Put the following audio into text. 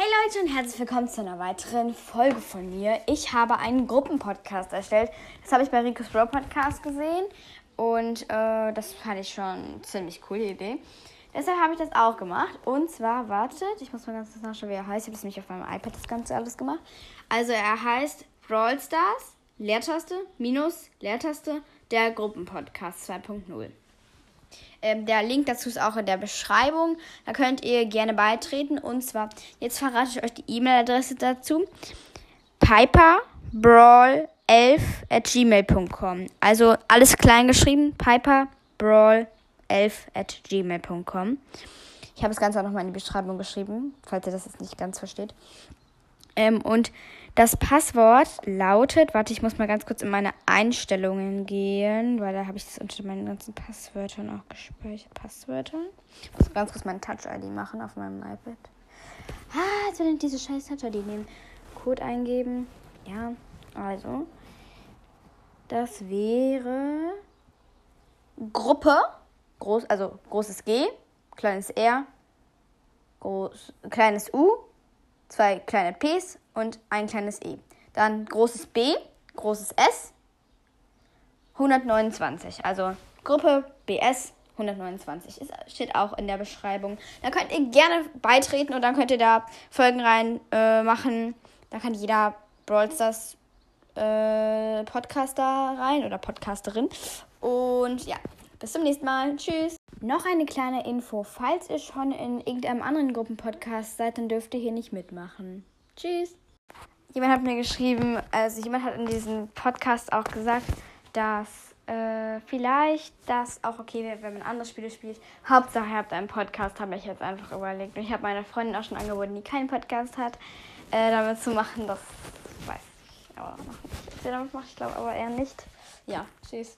Hey Leute und herzlich willkommen zu einer weiteren Folge von mir. Ich habe einen Gruppenpodcast erstellt. Das habe ich bei Rico's Bro Podcast gesehen und äh, das fand ich schon eine ziemlich coole Idee. Deshalb habe ich das auch gemacht. Und zwar, wartet, ich muss mal ganz kurz nachschauen, wie er heißt. Ich habe es nämlich auf meinem iPad das Ganze alles gemacht. Also er heißt Brawl Stars, Leertaste, Minus, Leertaste, der Gruppenpodcast 2.0. Ähm, der Link dazu ist auch in der Beschreibung. Da könnt ihr gerne beitreten. Und zwar, jetzt verrate ich euch die E-Mail-Adresse dazu. piperbrawl11 at gmail.com. Also alles klein geschrieben. piperbrawl11 at gmail.com. Ich habe das Ganze auch nochmal in die Beschreibung geschrieben, falls ihr das jetzt nicht ganz versteht. Ähm, und das Passwort lautet, warte, ich muss mal ganz kurz in meine Einstellungen gehen, weil da habe ich das unter meinen ganzen Passwörtern auch gespeichert. Passwörter. Ich muss ganz kurz meine Touch-ID machen auf meinem iPad. Ah, jetzt will ich diese scheiß Touch-ID nehmen. Code eingeben. Ja, also. Das wäre Gruppe. Groß, also großes G, kleines R, groß, kleines U, zwei kleine Ps und ein kleines E. Dann großes B, großes S, 129. Also Gruppe BS 129. Ist, steht auch in der Beschreibung. Da könnt ihr gerne beitreten und dann könnt ihr da Folgen rein äh, machen. Da kann jeder Brawl Stars äh, Podcaster rein oder Podcasterin. Und ja, bis zum nächsten Mal. Tschüss. Noch eine kleine Info. Falls ihr schon in irgendeinem anderen Gruppenpodcast seid, dann dürft ihr hier nicht mitmachen. Tschüss. Jemand hat mir geschrieben, also jemand hat in diesem Podcast auch gesagt, dass äh, vielleicht das auch okay wäre, wenn man andere Spiele spielt. Hauptsache, ihr habt einen Podcast, habe ich jetzt einfach überlegt. Und ich habe meiner Freundin auch schon angeboten, die keinen Podcast hat, äh, damit zu machen. Das weiß ich aber noch nicht. Was ihr damit macht, ich glaube aber eher nicht. Ja, tschüss.